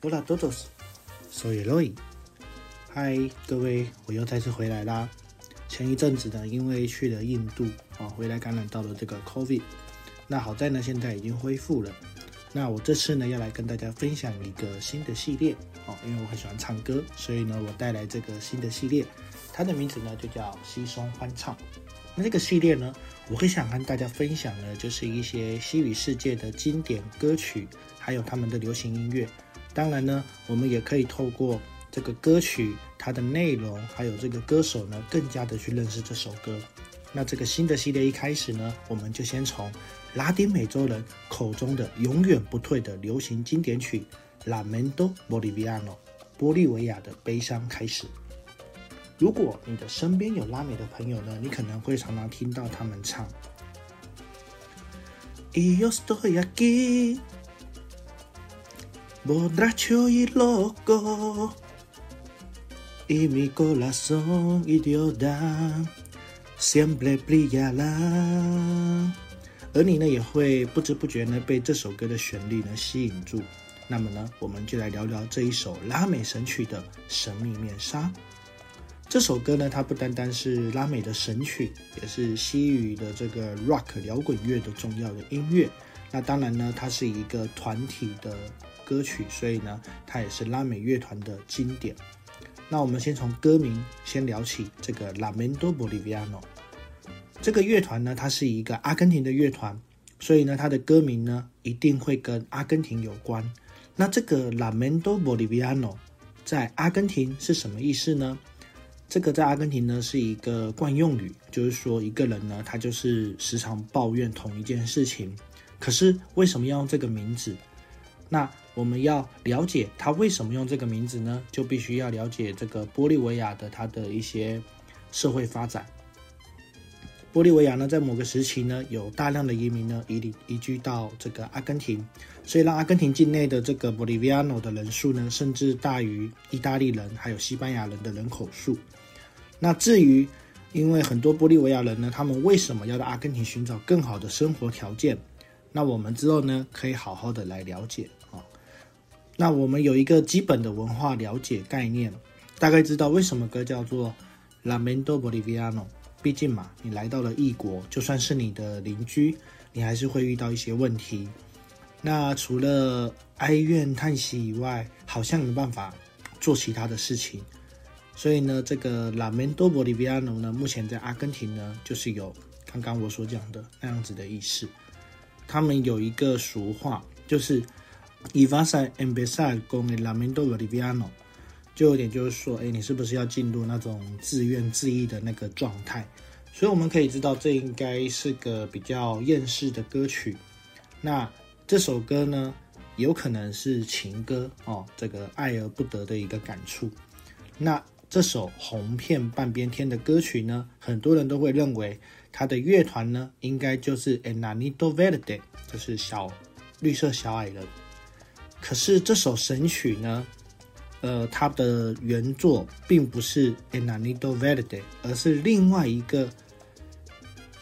Hola todos, soy Eloy。嗨，各位，我又再次回来啦。前一阵子呢，因为去了印度啊，回来感染到了这个 COVID。那好在呢，现在已经恢复了。那我这次呢，要来跟大家分享一个新的系列哦，因为我很喜欢唱歌，所以呢，我带来这个新的系列，它的名字呢就叫西松欢唱。那这个系列呢，我很想跟大家分享呢，就是一些西语世界的经典歌曲，还有他们的流行音乐。当然呢，我们也可以透过这个歌曲它的内容，还有这个歌手呢，更加的去认识这首歌。那这个新的系列一开始呢，我们就先从拉丁美洲人口中的永远不退的流行经典曲《Lamento Boliviano》玻利维亚的悲伤开始。如果你的身边有拉美的朋友呢，你可能会常常听到他们唱。Borracho y loco, y mi corazón idiota siempre brillará。而你呢，也会不知不觉呢被这首歌的旋律呢吸引住。那么呢，我们就来聊聊这一首拉美神曲的神秘面纱。这首歌呢，它不单单是拉美的神曲，也是西语的这个 rock 摇滚乐的重要的音乐。那当然呢，它是一个团体的歌曲，所以呢，它也是拉美乐团的经典。那我们先从歌名先聊起，这个 Lamento Boliviano 这个乐团呢，它是一个阿根廷的乐团，所以呢，它的歌名呢一定会跟阿根廷有关。那这个 Lamento Boliviano 在阿根廷是什么意思呢？这个在阿根廷呢是一个惯用语，就是说一个人呢，他就是时常抱怨同一件事情。可是为什么要用这个名字？那我们要了解他为什么用这个名字呢？就必须要了解这个玻利维亚的它的一些社会发展。玻利维亚呢，在某个时期呢，有大量的移民呢移移居到这个阿根廷，所以让阿根廷境内的这个 Boliviano 的人数呢，甚至大于意大利人还有西班牙人的人口数。那至于因为很多玻利维亚人呢，他们为什么要到阿根廷寻找更好的生活条件？那我们之后呢，可以好好的来了解。那我们有一个基本的文化了解概念，大概知道为什么歌叫做 Lamento Boliviano。毕竟嘛，你来到了异国，就算是你的邻居，你还是会遇到一些问题。那除了哀怨叹息以外，好像没办法做其他的事情。所以呢，这个 Lamento Boliviano 呢，目前在阿根廷呢，就是有刚刚我所讲的那样子的意思。他们有一个俗话，就是 “Ivasa empezar con el lamento boliviano”，就有点就是说，哎，你是不是要进入那种自怨自艾的那个状态？所以我们可以知道，这应该是个比较厌世的歌曲。那这首歌呢，有可能是情歌哦，这个爱而不得的一个感触。那这首红遍半边天的歌曲呢，很多人都会认为。它的乐团呢，应该就是 Enanito Verde，就是小绿色小矮人。可是这首神曲呢，呃，它的原作并不是 Enanito Verde，而是另外一个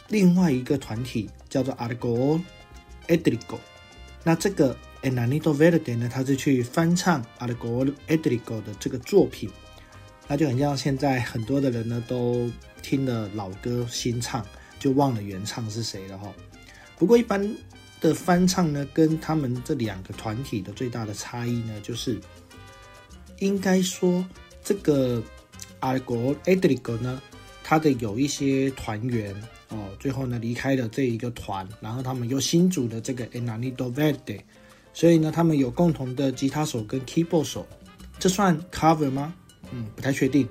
另外一个团体叫做 Argo Edrigo。那这个 Enanito Verde 呢，他是去翻唱 Argo Edrigo 的这个作品，那就很像现在很多的人呢都听了老歌新唱。就忘了原唱是谁了哈。不过一般的翻唱呢，跟他们这两个团体的最大的差异呢，就是应该说这个阿国 Adrigo 呢，他的有一些团员哦，最后呢离开了这一个团，然后他们又新组的这个 Enanito Verde，所以呢，他们有共同的吉他手跟 keyboard 手，这算 cover 吗？嗯，不太确定。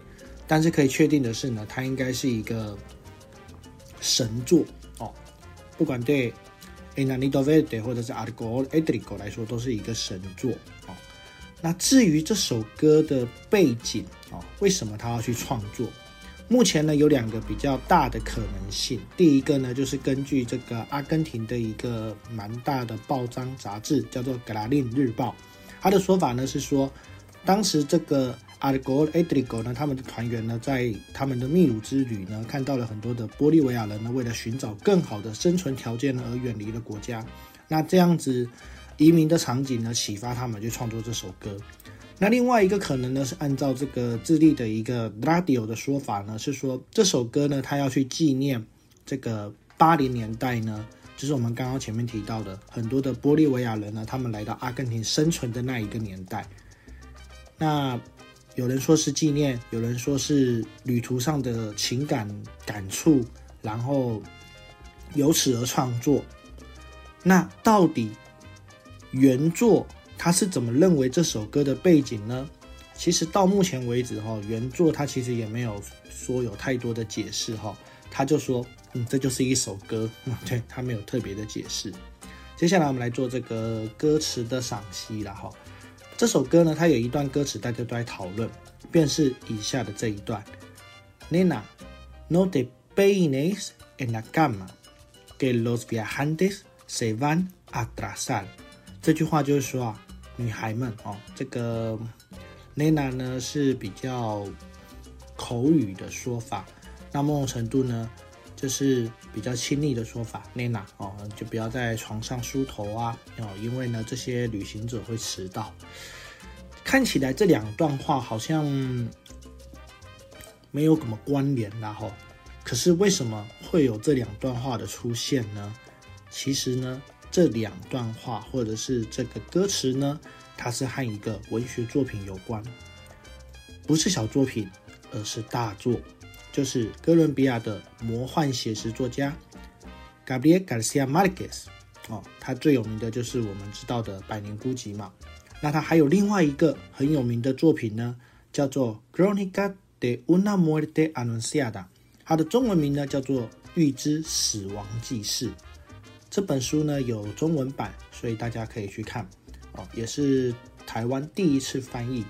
但是可以确定的是呢，它应该是一个。神作哦，不管对 Enanito Verde 或者是 Argo edrico 来说，都是一个神作哦。那至于这首歌的背景哦，为什么他要去创作？目前呢有两个比较大的可能性。第一个呢，就是根据这个阿根廷的一个蛮大的报章杂志，叫做《格拉令日报》，他的说法呢是说，当时这个。阿里戈、埃德里戈呢？他们的团员呢，在他们的秘鲁之旅呢，看到了很多的玻利维亚人呢，为了寻找更好的生存条件而远离了国家。那这样子，移民的场景呢，启发他们去创作这首歌。那另外一个可能呢，是按照这个智利的一个 radio 的说法呢，是说这首歌呢，他要去纪念这个八零年代呢，就是我们刚刚前面提到的很多的玻利维亚人呢，他们来到阿根廷生存的那一个年代。那有人说是纪念，有人说是旅途上的情感感触，然后由此而创作。那到底原作？他是怎么认为这首歌的背景呢？其实到目前为止，哈，原作他其实也没有说有太多的解释，哈，他就说，嗯，这就是一首歌，嗯 对他没有特别的解释。接下来我们来做这个歌词的赏析了，哈。这首歌呢，它有一段歌词大家都在讨论，便是以下的这一段：Nena no te peines en la cama que los viajantes se van atrasar。这句话就是说啊。女孩们哦，这个 Nena 呢是比较口语的说法，那某种程度呢就是比较亲昵的说法，Nena 哦，就不要在床上梳头啊哦，因为呢这些旅行者会迟到。看起来这两段话好像没有什么关联啦吼，可是为什么会有这两段话的出现呢？其实呢。这两段话，或者是这个歌词呢，它是和一个文学作品有关，不是小作品，而是大作，就是哥伦比亚的魔幻写实作家 Gabriel Garcia Marquez 哦，他最有名的就是我们知道的《百年孤寂》嘛。那他还有另外一个很有名的作品呢，叫做《Crónica de una muerte anunciada》，它的中文名呢叫做《预知死亡记事》。这本书呢有中文版，所以大家可以去看哦，也是台湾第一次翻译，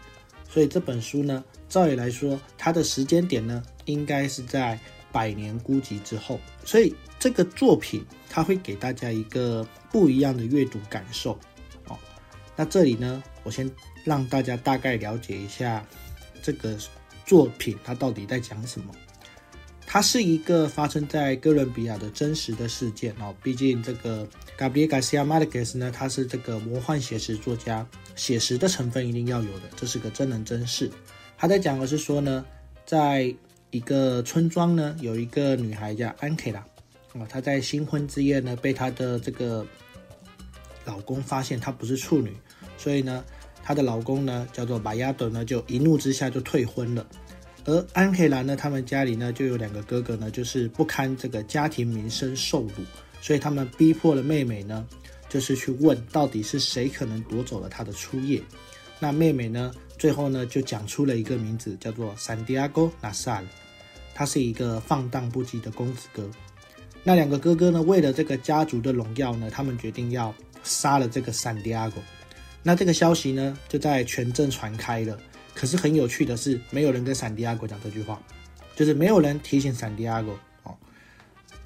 所以这本书呢，照理来说，它的时间点呢，应该是在《百年孤寂》之后，所以这个作品它会给大家一个不一样的阅读感受哦。那这里呢，我先让大家大概了解一下这个作品它到底在讲什么。它是一个发生在哥伦比亚的真实的事件哦，毕竟这个 Gabriel Garcia Marquez 呢，他是这个魔幻写实作家，写实的成分一定要有的，这是个真人真事。他在讲的是说呢，在一个村庄呢，有一个女孩叫安凯拉，啊，她在新婚之夜呢，被她的这个老公发现她不是处女，所以呢，她的老公呢叫做巴亚德呢，就一怒之下就退婚了。而安黑兰呢，他们家里呢就有两个哥哥呢，就是不堪这个家庭名声受辱，所以他们逼迫了妹妹呢，就是去问到底是谁可能夺走了他的初夜。那妹妹呢，最后呢就讲出了一个名字，叫做 Santiago Nasal，他是一个放荡不羁的公子哥。那两个哥哥呢，为了这个家族的荣耀呢，他们决定要杀了这个圣地亚哥。那这个消息呢，就在全镇传开了。可是很有趣的是，没有人跟闪迪亚哥讲这句话，就是没有人提醒闪迪亚哥。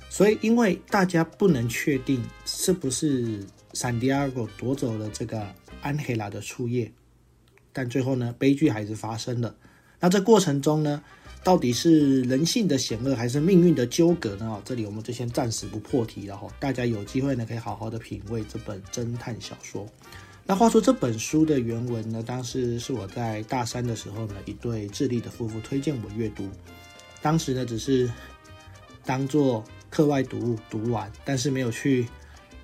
所以，因为大家不能确定是不是闪迪亚哥夺走了这个安黑拉的初夜，但最后呢，悲剧还是发生了。那这过程中呢，到底是人性的险恶还是命运的纠葛呢？这里我们就先暂时不破题了哈。大家有机会呢，可以好好的品味这本侦探小说。那话说这本书的原文呢？当时是我在大三的时候呢，一对智利的夫妇推荐我阅读。当时呢，只是当做课外读物读完，但是没有去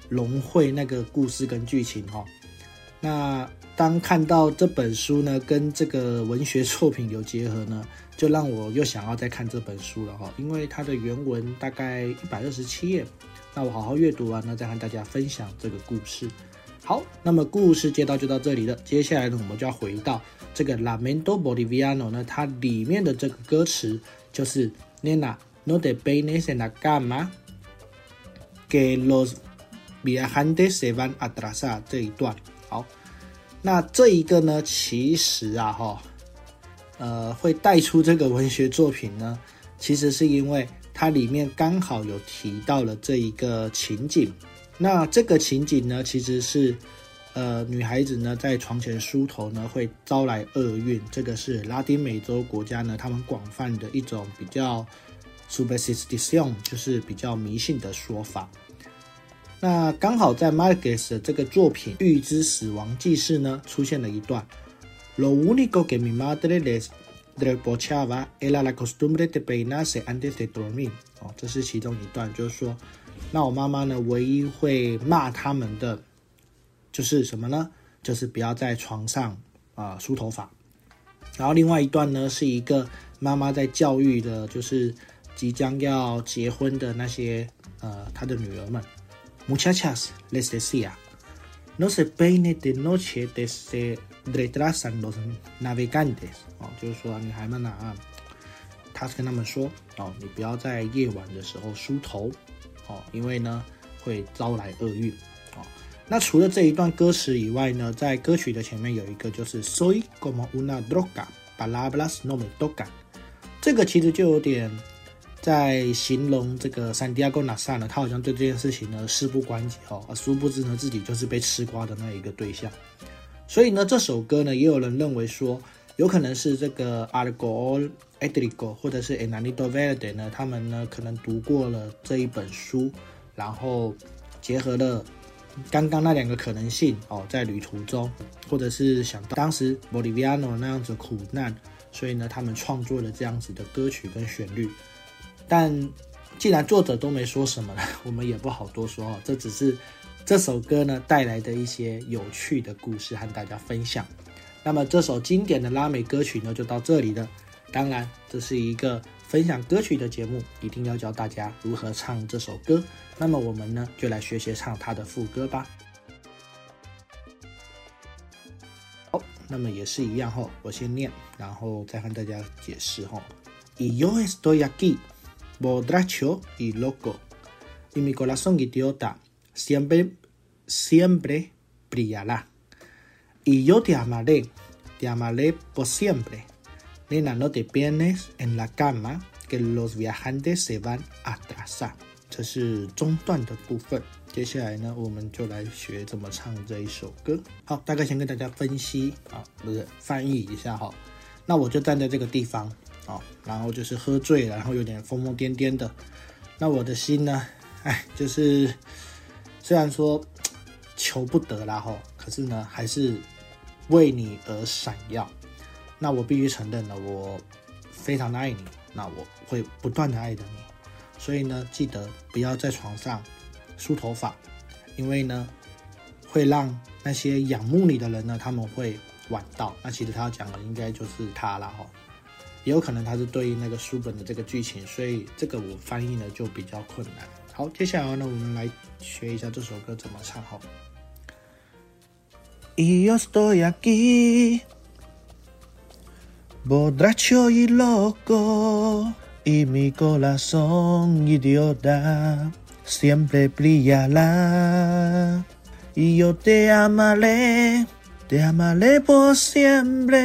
融会那个故事跟剧情哈。那当看到这本书呢，跟这个文学作品有结合呢，就让我又想要再看这本书了哈。因为它的原文大概一百二十七页，那我好好阅读完呢，再和大家分享这个故事。好，那么故事接到就到这里了。接下来呢，我们就要回到这个《Lamento Boliviano》呢，它里面的这个歌词就是 “Nena no te peines en la cama que los viajantes se van a trazar” 这一段。好，那这一个呢，其实啊，哈，呃，会带出这个文学作品呢，其实是因为它里面刚好有提到了这一个情景。那这个情景呢，其实是，呃，女孩子呢在床前梳头呢会招来厄运，这个是拉丁美洲国家呢他们广泛的一种比较 superstition，就是比较迷信的说法。那刚好在 Marquez 的这个作品《预知死亡记事》呢，出现了一段：Lo único que mi madre les reprochaba era la costumbre de peinarse antes de dormir。哦，这是其中一段，就是说，那我妈妈呢，唯一会骂他们的就是什么呢？就是不要在床上啊梳头发。然后另外一段呢，是一个妈妈在教育的，就是即将要结婚的那些呃她的女儿们。Muchachas, les decía, no se peine de noche desde retrasan los navegantes。哦，就是说女孩们呐啊，她是跟他们说哦，你不要在夜晚的时候梳头哦，因为呢会招来厄运哦。那除了这一段歌词以外呢，在歌曲的前面有一个就是 Soy como una droga, palabras no me tocan。这个其实就有点。在形容这个三迪亚哥纳萨呢，他好像对这件事情呢事不关己哦，而殊不知呢自己就是被吃瓜的那一个对象。所以呢，这首歌呢，也有人认为说，有可能是这个 Argo Edrigo 或者是 Enanito Verde 呢，他们呢可能读过了这一本书，然后结合了刚刚那两个可能性哦，在旅途中，或者是想到当时 Boliviano 那样子苦难，所以呢，他们创作了这样子的歌曲跟旋律。但既然作者都没说什么了，我们也不好多说哦。这只是这首歌呢带来的一些有趣的故事和大家分享。那么这首经典的拉美歌曲呢就到这里了。当然，这是一个分享歌曲的节目，一定要教大家如何唱这首歌。那么我们呢就来学学唱它的副歌吧。好，那么也是一样哈，我先念，然后再和大家解释哈。Y yo estoy aquí. borracho y loco, y mi corazón idiota siempre, siempre brillará. Y yo te amaré, te amaré por siempre. Nena, no te pierdes en la cama, que los viajantes se van a atrasar. 这是中段的部分，接下来呢，我们就来学怎么唱这一首歌。好，大概先跟大家分析啊，不是翻译一下哈。那我就站在这个地方， 哦，然后就是喝醉了，然后有点疯疯癫癫的。那我的心呢？哎，就是虽然说求不得啦吼，可是呢，还是为你而闪耀。那我必须承认呢，我非常的爱你，那我会不断的爱着你。所以呢，记得不要在床上梳头发，因为呢，会让那些仰慕你的人呢，他们会晚到。那其实他要讲的应该就是他了吼。也有可能它是对应那个书本的这个剧情，所以这个我翻译呢就比较困难。好，接下来呢，我们来学一下这首歌怎么唱。好。Y yo estoy aquí, borracho y loco, y mi corazón idiota siempre brillará. Y yo te amaré, te amaré por siempre.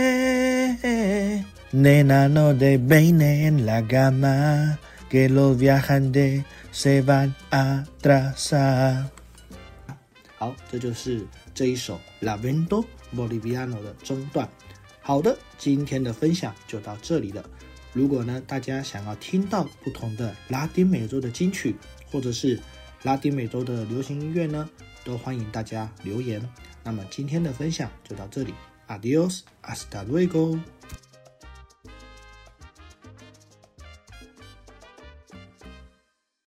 Nena no de veine en la gama, que los viajantes se van a atrasar。好，这就是这一首《Lavento Boliviano》的中段。好的，今天的分享就到这里了。如果呢，大家想要听到不同的拉丁美洲的金曲，或者是拉丁美洲的流行音乐呢，都欢迎大家留言。那么今天的分享就到这里，Adios，hasta luego。